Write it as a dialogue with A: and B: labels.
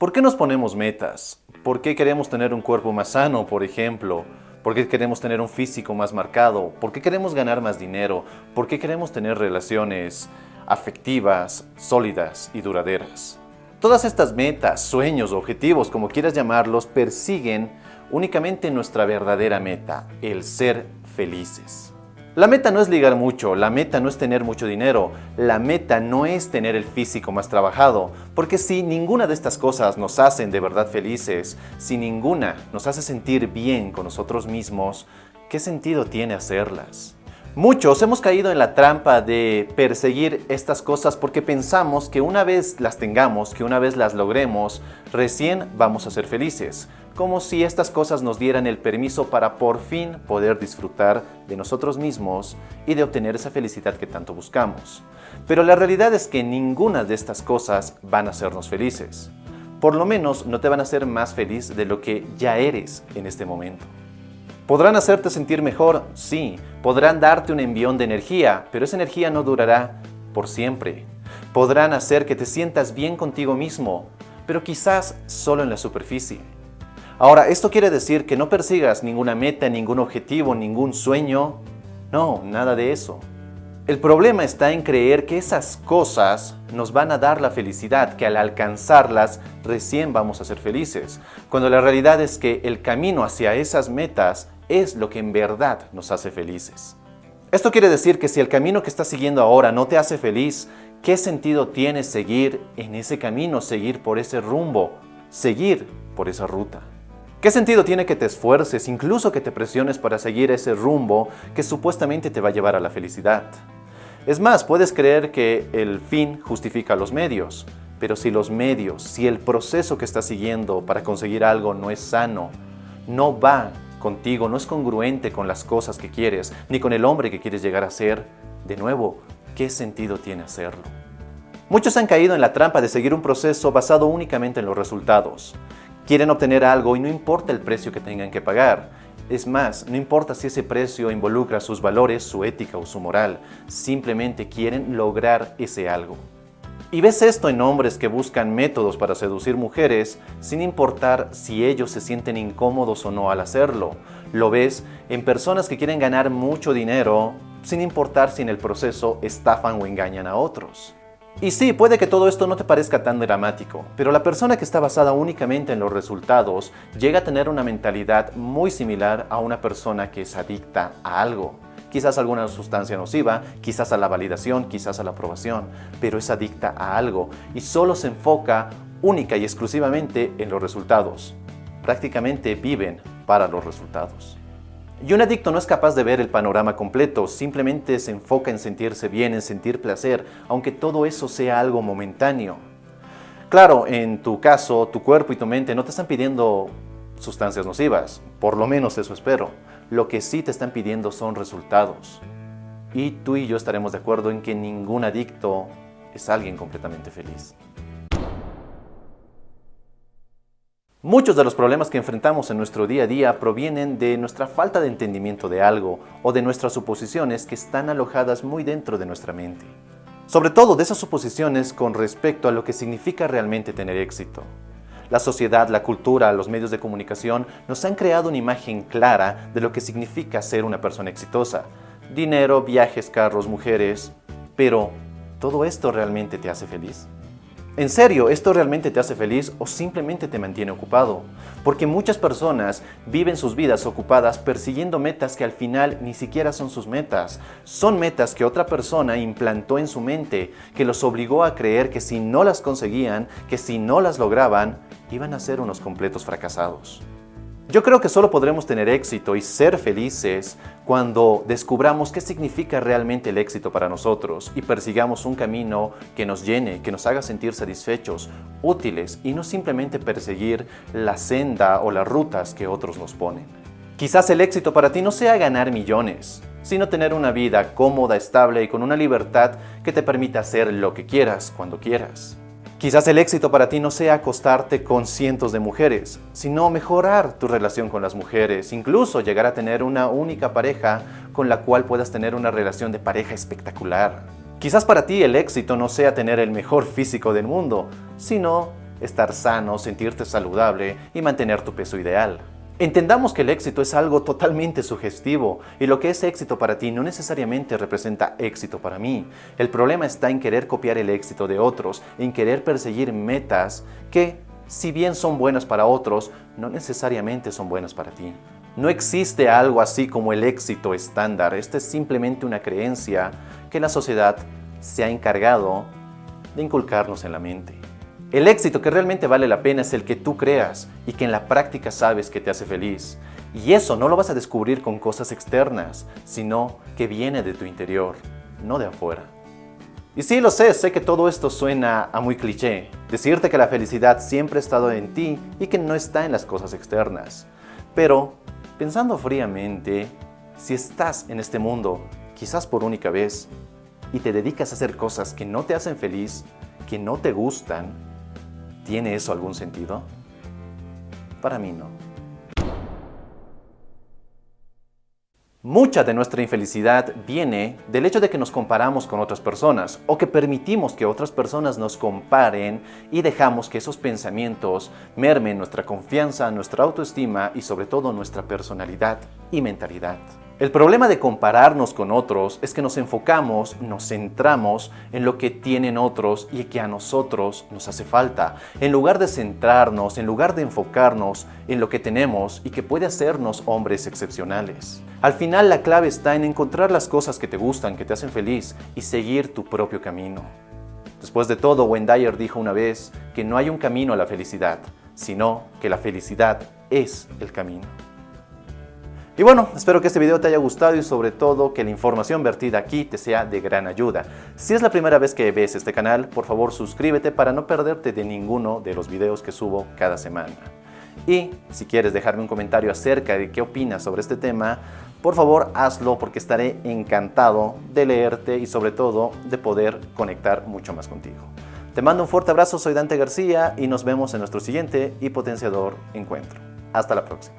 A: ¿Por qué nos ponemos metas? ¿Por qué queremos tener un cuerpo más sano, por ejemplo? ¿Por qué queremos tener un físico más marcado? ¿Por qué queremos ganar más dinero? ¿Por qué queremos tener relaciones afectivas, sólidas y duraderas? Todas estas metas, sueños, objetivos, como quieras llamarlos, persiguen únicamente nuestra verdadera meta, el ser felices. La meta no es ligar mucho, la meta no es tener mucho dinero, la meta no es tener el físico más trabajado, porque si ninguna de estas cosas nos hacen de verdad felices, si ninguna nos hace sentir bien con nosotros mismos, ¿qué sentido tiene hacerlas? Muchos hemos caído en la trampa de perseguir estas cosas porque pensamos que una vez las tengamos, que una vez las logremos, recién vamos a ser felices, como si estas cosas nos dieran el permiso para por fin poder disfrutar de nosotros mismos y de obtener esa felicidad que tanto buscamos. Pero la realidad es que ninguna de estas cosas van a hacernos felices. Por lo menos no te van a hacer más feliz de lo que ya eres en este momento. ¿Podrán hacerte sentir mejor? Sí. Podrán darte un envión de energía, pero esa energía no durará por siempre. Podrán hacer que te sientas bien contigo mismo, pero quizás solo en la superficie. Ahora, ¿esto quiere decir que no persigas ninguna meta, ningún objetivo, ningún sueño? No, nada de eso. El problema está en creer que esas cosas nos van a dar la felicidad, que al alcanzarlas recién vamos a ser felices, cuando la realidad es que el camino hacia esas metas es lo que en verdad nos hace felices. Esto quiere decir que si el camino que estás siguiendo ahora no te hace feliz, ¿qué sentido tiene seguir en ese camino, seguir por ese rumbo, seguir por esa ruta? ¿Qué sentido tiene que te esfuerces, incluso que te presiones para seguir ese rumbo que supuestamente te va a llevar a la felicidad? Es más, puedes creer que el fin justifica los medios, pero si los medios, si el proceso que estás siguiendo para conseguir algo no es sano, no va contigo, no es congruente con las cosas que quieres, ni con el hombre que quieres llegar a ser, de nuevo, ¿qué sentido tiene hacerlo? Muchos han caído en la trampa de seguir un proceso basado únicamente en los resultados. Quieren obtener algo y no importa el precio que tengan que pagar. Es más, no importa si ese precio involucra sus valores, su ética o su moral, simplemente quieren lograr ese algo. Y ves esto en hombres que buscan métodos para seducir mujeres sin importar si ellos se sienten incómodos o no al hacerlo. Lo ves en personas que quieren ganar mucho dinero sin importar si en el proceso estafan o engañan a otros. Y sí, puede que todo esto no te parezca tan dramático, pero la persona que está basada únicamente en los resultados llega a tener una mentalidad muy similar a una persona que es adicta a algo quizás a alguna sustancia nociva, quizás a la validación, quizás a la aprobación, pero es adicta a algo y solo se enfoca única y exclusivamente en los resultados. Prácticamente viven para los resultados. Y un adicto no es capaz de ver el panorama completo, simplemente se enfoca en sentirse bien, en sentir placer, aunque todo eso sea algo momentáneo. Claro, en tu caso, tu cuerpo y tu mente no te están pidiendo sustancias nocivas, por lo menos eso espero. Lo que sí te están pidiendo son resultados. Y tú y yo estaremos de acuerdo en que ningún adicto es alguien completamente feliz. Muchos de los problemas que enfrentamos en nuestro día a día provienen de nuestra falta de entendimiento de algo o de nuestras suposiciones que están alojadas muy dentro de nuestra mente. Sobre todo de esas suposiciones con respecto a lo que significa realmente tener éxito. La sociedad, la cultura, los medios de comunicación nos han creado una imagen clara de lo que significa ser una persona exitosa. Dinero, viajes, carros, mujeres. Pero, ¿todo esto realmente te hace feliz? ¿En serio, esto realmente te hace feliz o simplemente te mantiene ocupado? Porque muchas personas viven sus vidas ocupadas persiguiendo metas que al final ni siquiera son sus metas. Son metas que otra persona implantó en su mente, que los obligó a creer que si no las conseguían, que si no las lograban, iban a ser unos completos fracasados. Yo creo que solo podremos tener éxito y ser felices cuando descubramos qué significa realmente el éxito para nosotros y persigamos un camino que nos llene, que nos haga sentir satisfechos, útiles y no simplemente perseguir la senda o las rutas que otros nos ponen. Quizás el éxito para ti no sea ganar millones, sino tener una vida cómoda, estable y con una libertad que te permita hacer lo que quieras cuando quieras. Quizás el éxito para ti no sea acostarte con cientos de mujeres, sino mejorar tu relación con las mujeres, incluso llegar a tener una única pareja con la cual puedas tener una relación de pareja espectacular. Quizás para ti el éxito no sea tener el mejor físico del mundo, sino estar sano, sentirte saludable y mantener tu peso ideal. Entendamos que el éxito es algo totalmente sugestivo y lo que es éxito para ti no necesariamente representa éxito para mí. El problema está en querer copiar el éxito de otros, en querer perseguir metas que, si bien son buenas para otros, no necesariamente son buenas para ti. No existe algo así como el éxito estándar, esta es simplemente una creencia que la sociedad se ha encargado de inculcarnos en la mente. El éxito que realmente vale la pena es el que tú creas y que en la práctica sabes que te hace feliz. Y eso no lo vas a descubrir con cosas externas, sino que viene de tu interior, no de afuera. Y sí, lo sé, sé que todo esto suena a muy cliché. Decirte que la felicidad siempre ha estado en ti y que no está en las cosas externas. Pero, pensando fríamente, si estás en este mundo, quizás por única vez, y te dedicas a hacer cosas que no te hacen feliz, que no te gustan, ¿Tiene eso algún sentido? Para mí no. Mucha de nuestra infelicidad viene del hecho de que nos comparamos con otras personas o que permitimos que otras personas nos comparen y dejamos que esos pensamientos mermen nuestra confianza, nuestra autoestima y sobre todo nuestra personalidad y mentalidad. El problema de compararnos con otros es que nos enfocamos, nos centramos en lo que tienen otros y que a nosotros nos hace falta, en lugar de centrarnos, en lugar de enfocarnos en lo que tenemos y que puede hacernos hombres excepcionales. Al final la clave está en encontrar las cosas que te gustan, que te hacen feliz y seguir tu propio camino. Después de todo, Wendayer dijo una vez que no hay un camino a la felicidad, sino que la felicidad es el camino. Y bueno, espero que este video te haya gustado y sobre todo que la información vertida aquí te sea de gran ayuda. Si es la primera vez que ves este canal, por favor suscríbete para no perderte de ninguno de los videos que subo cada semana. Y si quieres dejarme un comentario acerca de qué opinas sobre este tema, por favor hazlo porque estaré encantado de leerte y sobre todo de poder conectar mucho más contigo. Te mando un fuerte abrazo, soy Dante García y nos vemos en nuestro siguiente y potenciador encuentro. Hasta la próxima.